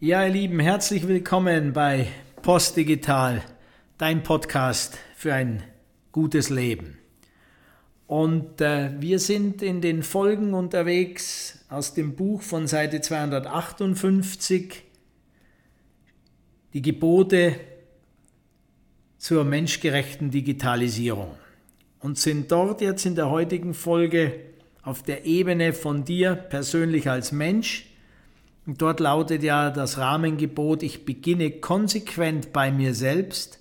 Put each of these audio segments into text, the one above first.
Ja, ihr Lieben, herzlich willkommen bei Postdigital, dein Podcast für ein gutes Leben. Und äh, wir sind in den Folgen unterwegs aus dem Buch von Seite 258, die Gebote zur menschgerechten Digitalisierung. Und sind dort jetzt in der heutigen Folge auf der Ebene von dir persönlich als Mensch, und dort lautet ja das Rahmengebot, ich beginne konsequent bei mir selbst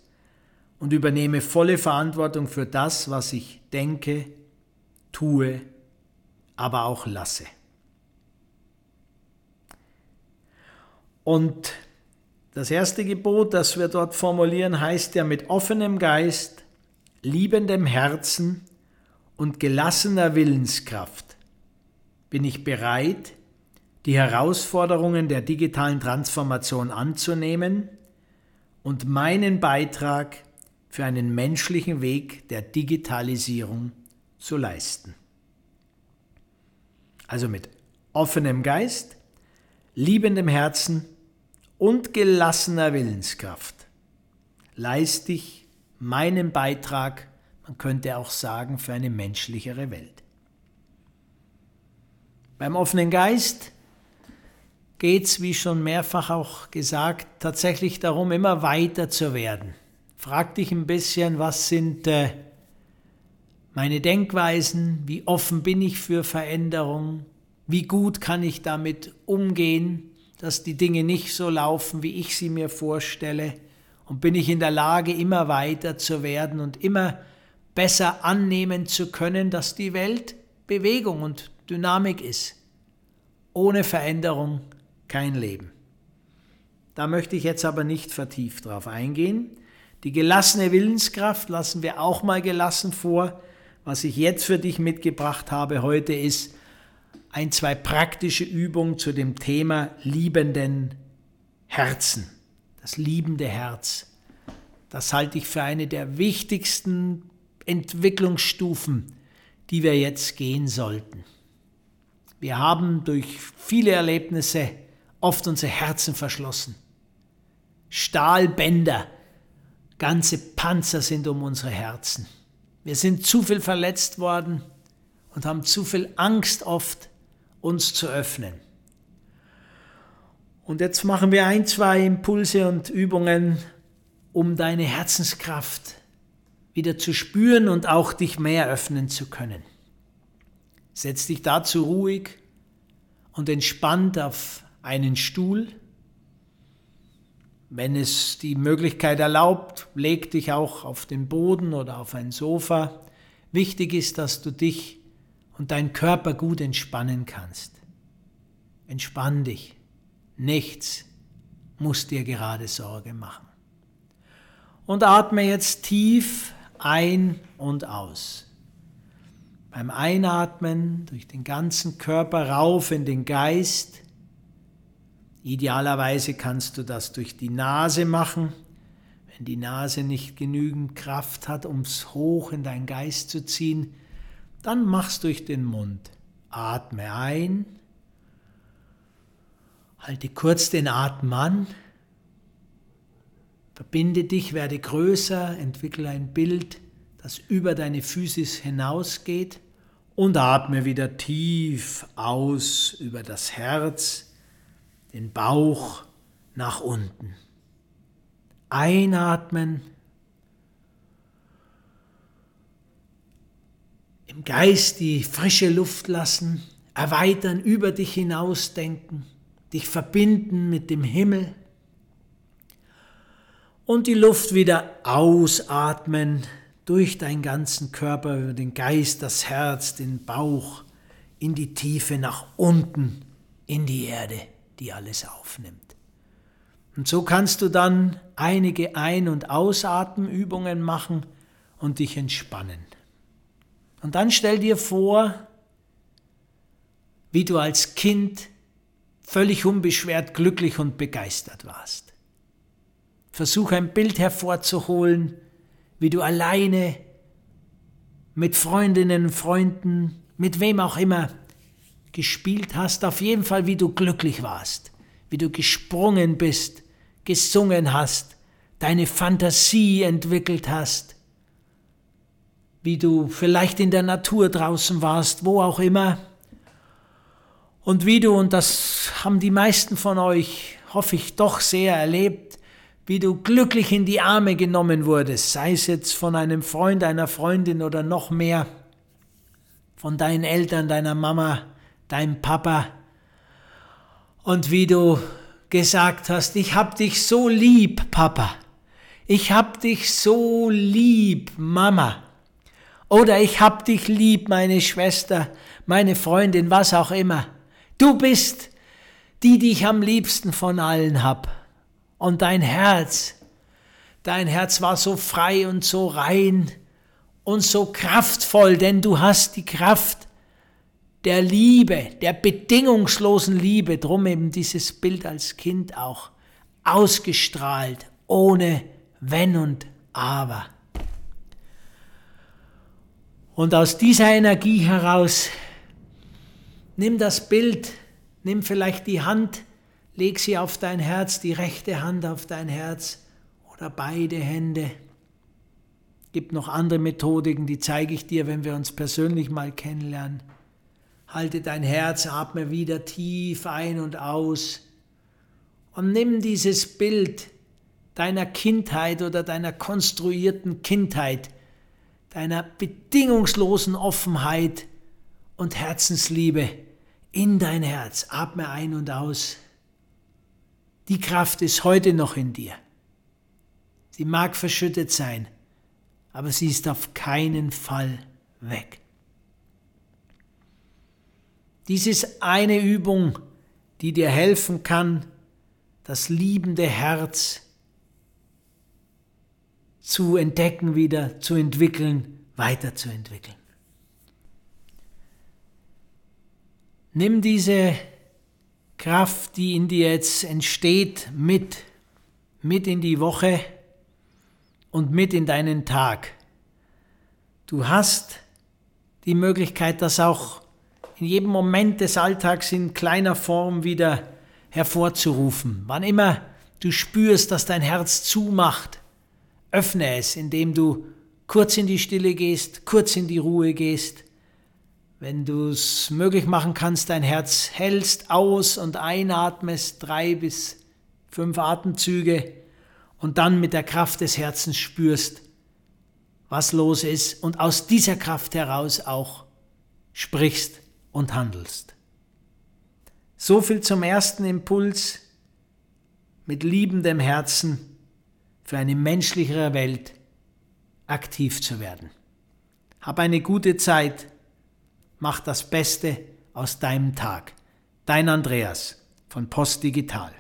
und übernehme volle Verantwortung für das, was ich denke, tue, aber auch lasse. Und das erste Gebot, das wir dort formulieren, heißt ja mit offenem Geist, liebendem Herzen und gelassener Willenskraft bin ich bereit, die Herausforderungen der digitalen Transformation anzunehmen und meinen Beitrag für einen menschlichen Weg der Digitalisierung zu leisten. Also mit offenem Geist, liebendem Herzen und gelassener Willenskraft leiste ich meinen Beitrag, man könnte auch sagen, für eine menschlichere Welt. Beim offenen Geist geht es, wie schon mehrfach auch gesagt, tatsächlich darum, immer weiter zu werden. Frag dich ein bisschen, was sind äh, meine Denkweisen, wie offen bin ich für Veränderungen, wie gut kann ich damit umgehen, dass die Dinge nicht so laufen, wie ich sie mir vorstelle, und bin ich in der Lage, immer weiter zu werden und immer besser annehmen zu können, dass die Welt Bewegung und Dynamik ist. Ohne Veränderung kein Leben. Da möchte ich jetzt aber nicht vertieft drauf eingehen. Die gelassene Willenskraft lassen wir auch mal gelassen vor. Was ich jetzt für dich mitgebracht habe heute ist ein, zwei praktische Übungen zu dem Thema liebenden Herzen. Das liebende Herz. Das halte ich für eine der wichtigsten Entwicklungsstufen, die wir jetzt gehen sollten. Wir haben durch viele Erlebnisse oft unsere Herzen verschlossen. Stahlbänder, ganze Panzer sind um unsere Herzen. Wir sind zu viel verletzt worden und haben zu viel Angst oft, uns zu öffnen. Und jetzt machen wir ein, zwei Impulse und Übungen, um deine Herzenskraft wieder zu spüren und auch dich mehr öffnen zu können. Setz dich dazu ruhig und entspannt auf einen Stuhl. Wenn es die Möglichkeit erlaubt, leg dich auch auf den Boden oder auf ein Sofa. Wichtig ist, dass du dich und deinen Körper gut entspannen kannst. Entspann dich. Nichts muss dir gerade Sorge machen. Und atme jetzt tief ein und aus. Beim Einatmen durch den ganzen Körper rauf in den Geist Idealerweise kannst du das durch die Nase machen. Wenn die Nase nicht genügend Kraft hat, um es hoch in deinen Geist zu ziehen, dann mach's durch den Mund. Atme ein, halte kurz den Atem an, verbinde dich, werde größer, entwickle ein Bild, das über deine Physis hinausgeht und atme wieder tief aus über das Herz den Bauch nach unten. Einatmen. Im Geist die frische Luft lassen, erweitern, über dich hinausdenken, dich verbinden mit dem Himmel und die Luft wieder ausatmen durch deinen ganzen Körper, über den Geist, das Herz, den Bauch, in die Tiefe nach unten, in die Erde die alles aufnimmt. Und so kannst du dann einige Ein- und Ausatmenübungen machen und dich entspannen. Und dann stell dir vor, wie du als Kind völlig unbeschwert glücklich und begeistert warst. Versuch ein Bild hervorzuholen, wie du alleine mit Freundinnen, Freunden, mit wem auch immer gespielt hast, auf jeden Fall wie du glücklich warst, wie du gesprungen bist, gesungen hast, deine Fantasie entwickelt hast, wie du vielleicht in der Natur draußen warst, wo auch immer, und wie du, und das haben die meisten von euch, hoffe ich, doch sehr erlebt, wie du glücklich in die Arme genommen wurdest, sei es jetzt von einem Freund, einer Freundin oder noch mehr, von deinen Eltern, deiner Mama, deinem Papa, und wie du gesagt hast, ich hab dich so lieb, Papa. Ich hab dich so lieb, Mama. Oder ich hab dich lieb, meine Schwester, meine Freundin, was auch immer. Du bist die, die ich am liebsten von allen hab. Und dein Herz, dein Herz war so frei und so rein und so kraftvoll, denn du hast die Kraft der Liebe, der bedingungslosen Liebe, drum eben dieses Bild als Kind auch, ausgestrahlt, ohne Wenn und Aber. Und aus dieser Energie heraus, nimm das Bild, nimm vielleicht die Hand, leg sie auf dein Herz, die rechte Hand auf dein Herz oder beide Hände. Gibt noch andere Methodiken, die zeige ich dir, wenn wir uns persönlich mal kennenlernen. Halte dein Herz, atme wieder tief ein und aus und nimm dieses Bild deiner Kindheit oder deiner konstruierten Kindheit, deiner bedingungslosen Offenheit und Herzensliebe in dein Herz. Atme ein und aus. Die Kraft ist heute noch in dir. Sie mag verschüttet sein, aber sie ist auf keinen Fall weg. Dies ist eine Übung, die dir helfen kann, das liebende Herz zu entdecken wieder, zu entwickeln, weiterzuentwickeln. Nimm diese Kraft, die in dir jetzt entsteht, mit, mit in die Woche und mit in deinen Tag. Du hast die Möglichkeit, das auch in jedem Moment des Alltags in kleiner Form wieder hervorzurufen. Wann immer du spürst, dass dein Herz zumacht, öffne es, indem du kurz in die Stille gehst, kurz in die Ruhe gehst. Wenn du es möglich machen kannst, dein Herz hältst aus und einatmest drei bis fünf Atemzüge und dann mit der Kraft des Herzens spürst, was los ist und aus dieser Kraft heraus auch sprichst und handelst. So viel zum ersten Impuls, mit liebendem Herzen für eine menschlichere Welt aktiv zu werden. Hab eine gute Zeit, mach das Beste aus deinem Tag. Dein Andreas von Post Digital.